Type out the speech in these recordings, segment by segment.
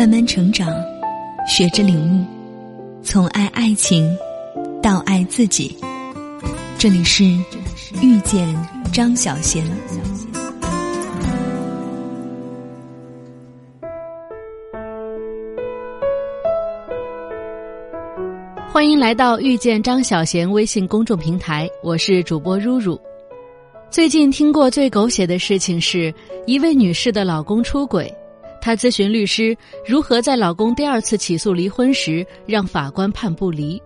慢慢成长，学着领悟，从爱爱情到爱自己。这里是遇见张小贤。欢迎来到遇见张小贤微信公众平台，我是主播如如。最近听过最狗血的事情是一位女士的老公出轨，她咨询律师如何在老公第二次起诉离婚时让法官判不离，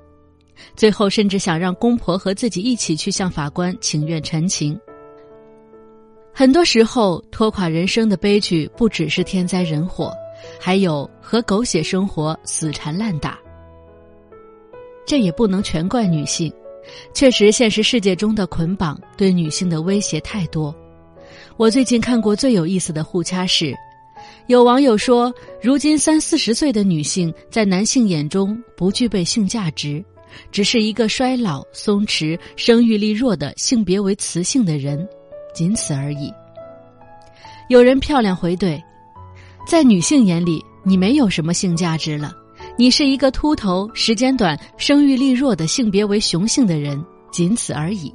最后甚至想让公婆和自己一起去向法官请愿陈情。很多时候，拖垮人生的悲剧不只是天灾人祸，还有和狗血生活死缠烂打。这也不能全怪女性。确实，现实世界中的捆绑对女性的威胁太多。我最近看过最有意思的互掐是，有网友说，如今三四十岁的女性在男性眼中不具备性价值，只是一个衰老、松弛、生育力弱的性别为雌性的人，仅此而已。有人漂亮回怼，在女性眼里，你没有什么性价值了。你是一个秃头、时间短、生育力弱的性别为雄性的人，仅此而已。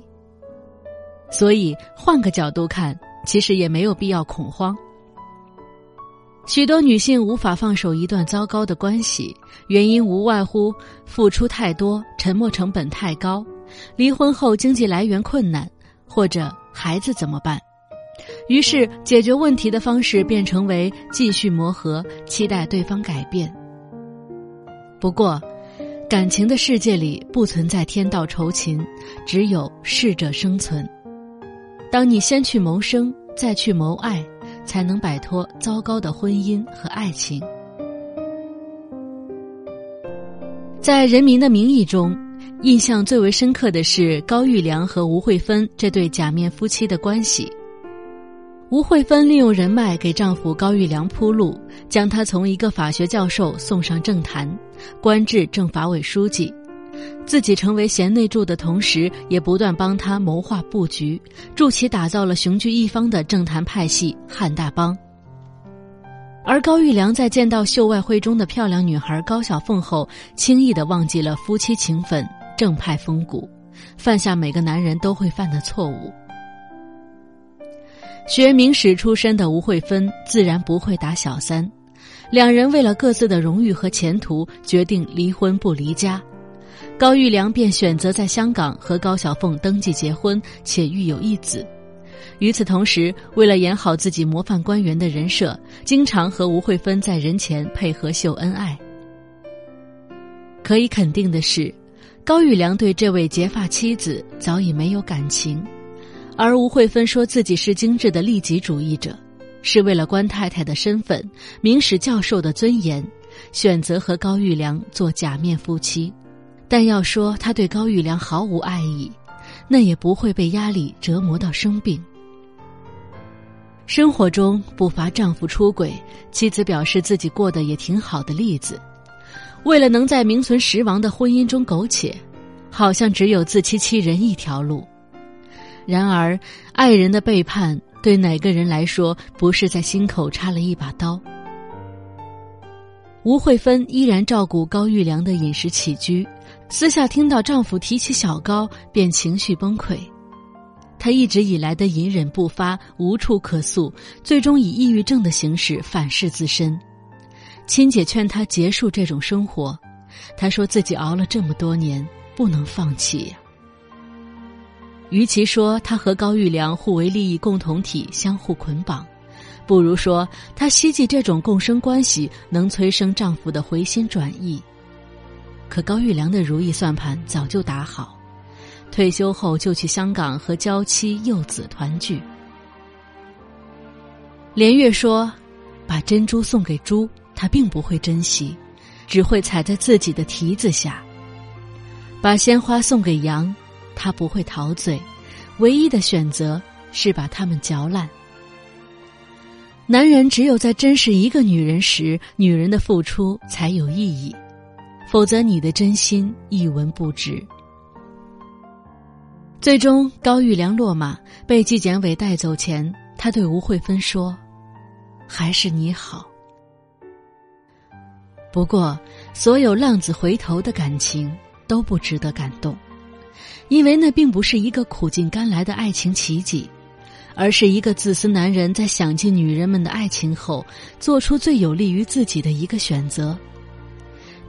所以换个角度看，其实也没有必要恐慌。许多女性无法放手一段糟糕的关系，原因无外乎付出太多、沉默成本太高、离婚后经济来源困难，或者孩子怎么办？于是解决问题的方式变成为继续磨合，期待对方改变。不过，感情的世界里不存在天道酬勤，只有适者生存。当你先去谋生，再去谋爱，才能摆脱糟糕的婚姻和爱情。在《人民的名义》中，印象最为深刻的是高育良和吴慧芬这对假面夫妻的关系。吴慧芬利用人脉给丈夫高育良铺路，将他从一个法学教授送上政坛，官至政法委书记，自己成为贤内助的同时，也不断帮他谋划布局，助其打造了雄踞一方的政坛派系汉大帮。而高育良在见到秀外慧中的漂亮女孩高小凤后，轻易的忘记了夫妻情分、正派风骨，犯下每个男人都会犯的错误。学明史出身的吴慧芬自然不会打小三，两人为了各自的荣誉和前途，决定离婚不离家。高育良便选择在香港和高小凤登记结婚，且育有一子。与此同时，为了演好自己模范官员的人设，经常和吴慧芬在人前配合秀恩爱。可以肯定的是，高育良对这位结发妻子早已没有感情。而吴慧芬说自己是精致的利己主义者，是为了官太太的身份、明史教授的尊严，选择和高育良做假面夫妻。但要说她对高育良毫无爱意，那也不会被压力折磨到生病。生活中不乏丈夫出轨，妻子表示自己过得也挺好的例子。为了能在名存实亡的婚姻中苟且，好像只有自欺欺人一条路。然而，爱人的背叛对哪个人来说不是在心口插了一把刀？吴慧芬依然照顾高育良的饮食起居，私下听到丈夫提起小高便情绪崩溃。她一直以来的隐忍不发、无处可诉，最终以抑郁症的形式反噬自身。亲姐劝她结束这种生活，她说自己熬了这么多年，不能放弃。与其说她和高玉良互为利益共同体，相互捆绑，不如说她希冀这种共生关系能催生丈夫的回心转意。可高育良的如意算盘早就打好，退休后就去香港和娇妻幼子团聚。连月说：“把珍珠送给猪，他并不会珍惜，只会踩在自己的蹄子下；把鲜花送给羊。”他不会陶醉，唯一的选择是把它们嚼烂。男人只有在珍视一个女人时，女人的付出才有意义，否则你的真心一文不值。最终，高育良落马，被纪检委带走前，他对吴慧芬说：“还是你好。”不过，所有浪子回头的感情都不值得感动，因为那并不是一个苦尽甘来的爱情奇迹，而是一个自私男人在想尽女人们的爱情后，做出最有利于自己的一个选择。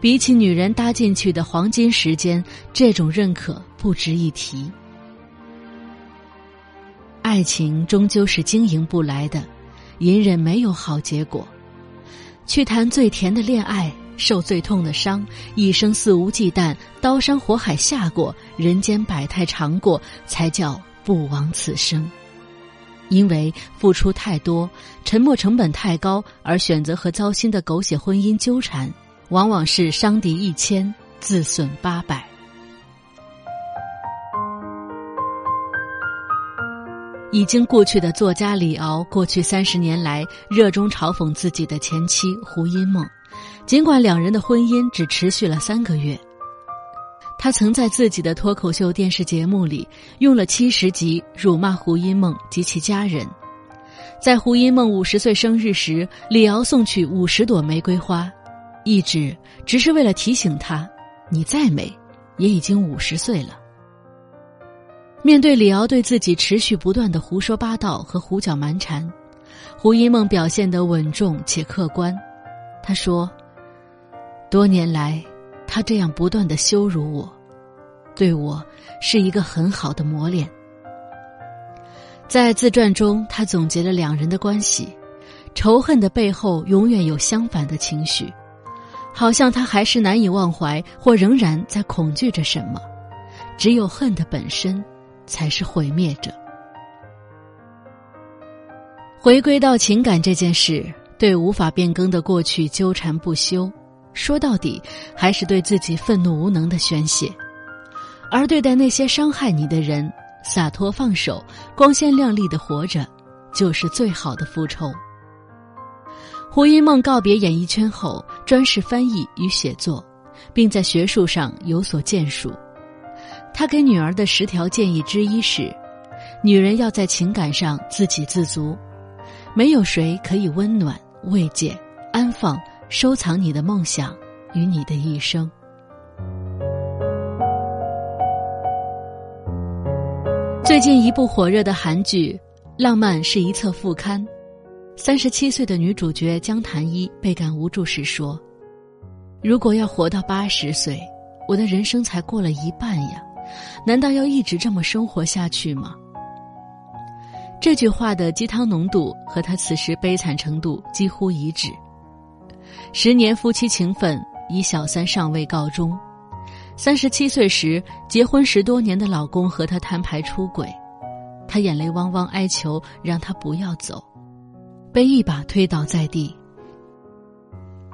比起女人搭进去的黄金时间，这种认可不值一提。爱情终究是经营不来的，隐忍没有好结果。去谈最甜的恋爱，受最痛的伤，一生肆无忌惮，刀山火海下过，人间百态尝过，才叫不枉此生。因为付出太多，沉默成本太高，而选择和糟心的狗血婚姻纠缠。往往是伤敌一千，自损八百。已经过去的作家李敖，过去三十年来热衷嘲讽自己的前妻胡因梦，尽管两人的婚姻只持续了三个月。他曾在自己的脱口秀电视节目里用了七十集辱骂胡因梦及其家人。在胡因梦五十岁生日时，李敖送去五十朵玫瑰花。一直只是为了提醒他，你再美，也已经五十岁了。面对李敖对自己持续不断的胡说八道和胡搅蛮缠，胡因梦表现得稳重且客观。他说：“多年来，他这样不断的羞辱我，对我是一个很好的磨练。”在自传中，他总结了两人的关系：仇恨的背后永远有相反的情绪。好像他还是难以忘怀，或仍然在恐惧着什么。只有恨的本身，才是毁灭者。回归到情感这件事，对无法变更的过去纠缠不休，说到底，还是对自己愤怒无能的宣泄。而对待那些伤害你的人，洒脱放手，光鲜亮丽的活着，就是最好的复仇。胡因梦告别演艺圈后，专事翻译与写作，并在学术上有所建树。他给女儿的十条建议之一是：女人要在情感上自给自足，没有谁可以温暖、慰藉、安放、收藏你的梦想与你的一生。最近一部火热的韩剧《浪漫是一册副刊》。三十七岁的女主角江潭一倍感无助时说：“如果要活到八十岁，我的人生才过了一半呀，难道要一直这么生活下去吗？”这句话的鸡汤浓度和她此时悲惨程度几乎一致。十年夫妻情分以小三上位告终，三十七岁时结婚十多年的老公和她摊牌出轨，她眼泪汪汪哀求让他不要走。被一把推倒在地，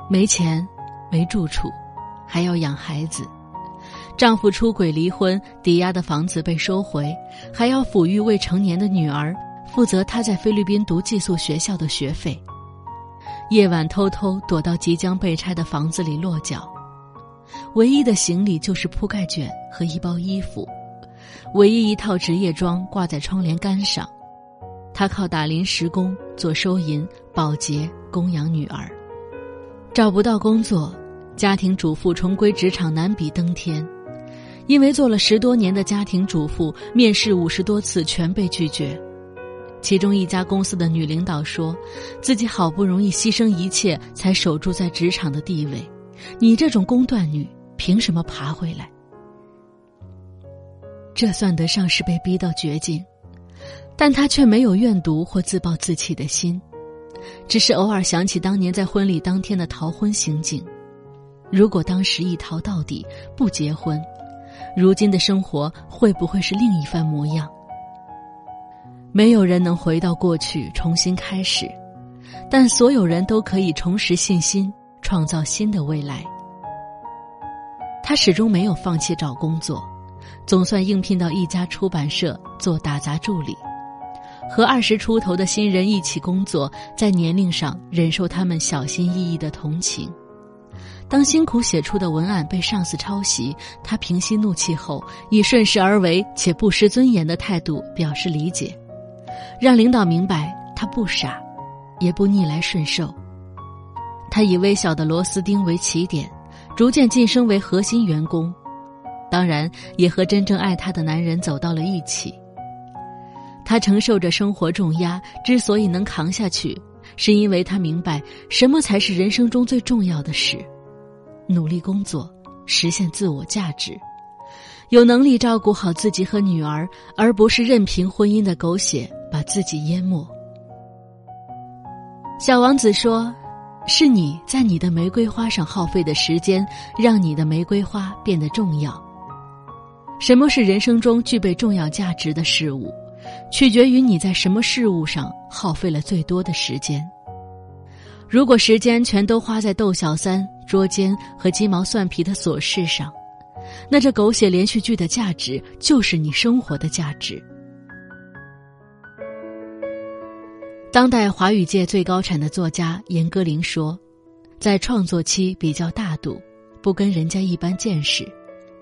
没钱，没住处，还要养孩子。丈夫出轨离婚，抵押的房子被收回，还要抚育未成年的女儿，负责她在菲律宾读寄宿学校的学费。夜晚偷偷躲到即将被拆的房子里落脚，唯一的行李就是铺盖卷和一包衣服，唯一一套职业装挂在窗帘杆上。他靠打临时工做收银、保洁供养女儿，找不到工作，家庭主妇重归职场难比登天。因为做了十多年的家庭主妇，面试五十多次全被拒绝。其中一家公司的女领导说：“自己好不容易牺牲一切才守住在职场的地位，你这种工断女凭什么爬回来？”这算得上是被逼到绝境。但他却没有怨毒或自暴自弃的心，只是偶尔想起当年在婚礼当天的逃婚行径。如果当时一逃到底，不结婚，如今的生活会不会是另一番模样？没有人能回到过去重新开始，但所有人都可以重拾信心，创造新的未来。他始终没有放弃找工作，总算应聘到一家出版社做打杂助理。和二十出头的新人一起工作，在年龄上忍受他们小心翼翼的同情。当辛苦写出的文案被上司抄袭，他平息怒气后，以顺势而为且不失尊严的态度表示理解，让领导明白他不傻，也不逆来顺受。他以微小的螺丝钉为起点，逐渐晋升为核心员工，当然也和真正爱他的男人走到了一起。他承受着生活重压，之所以能扛下去，是因为他明白什么才是人生中最重要的事：努力工作，实现自我价值，有能力照顾好自己和女儿，而不是任凭婚姻的狗血把自己淹没。小王子说：“是你在你的玫瑰花上耗费的时间，让你的玫瑰花变得重要。什么是人生中具备重要价值的事物？”取决于你在什么事物上耗费了最多的时间。如果时间全都花在逗小三、捉奸和鸡毛蒜皮的琐事上，那这狗血连续剧的价值就是你生活的价值。当代华语界最高产的作家严歌苓说：“在创作期比较大度，不跟人家一般见识。”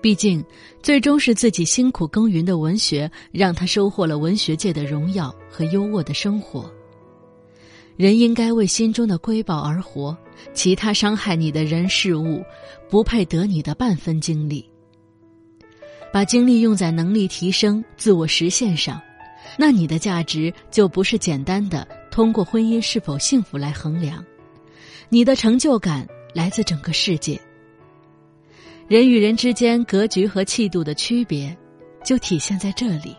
毕竟，最终是自己辛苦耕耘的文学，让他收获了文学界的荣耀和优渥的生活。人应该为心中的瑰宝而活，其他伤害你的人事物，不配得你的半分精力。把精力用在能力提升、自我实现上，那你的价值就不是简单的通过婚姻是否幸福来衡量，你的成就感来自整个世界。人与人之间格局和气度的区别，就体现在这里。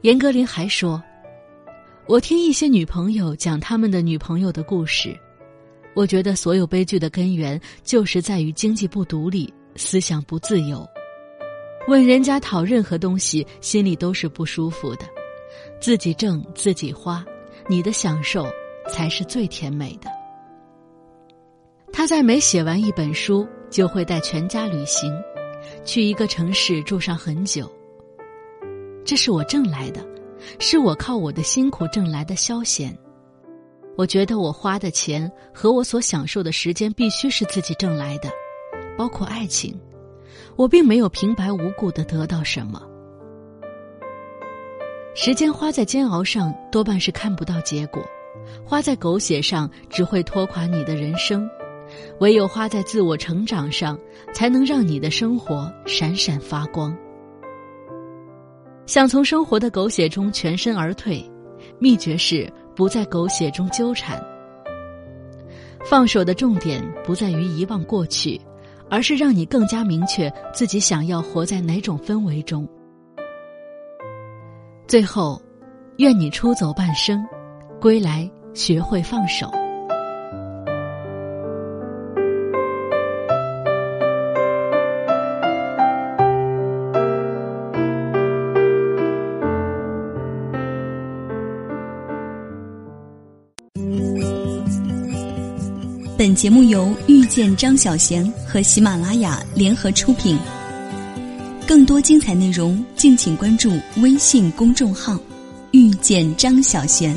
严歌苓还说：“我听一些女朋友讲他们的女朋友的故事，我觉得所有悲剧的根源就是在于经济不独立、思想不自由。问人家讨任何东西，心里都是不舒服的。自己挣自己花，你的享受才是最甜美的。”他在每写完一本书。就会带全家旅行，去一个城市住上很久。这是我挣来的，是我靠我的辛苦挣来的消闲。我觉得我花的钱和我所享受的时间必须是自己挣来的，包括爱情。我并没有平白无故的得到什么。时间花在煎熬上，多半是看不到结果；花在狗血上，只会拖垮你的人生。唯有花在自我成长上，才能让你的生活闪闪发光。想从生活的狗血中全身而退，秘诀是不在狗血中纠缠。放手的重点不在于遗忘过去，而是让你更加明确自己想要活在哪种氛围中。最后，愿你出走半生，归来学会放手。本节目由遇见张小娴和喜马拉雅联合出品。更多精彩内容，敬请关注微信公众号“遇见张小娴”。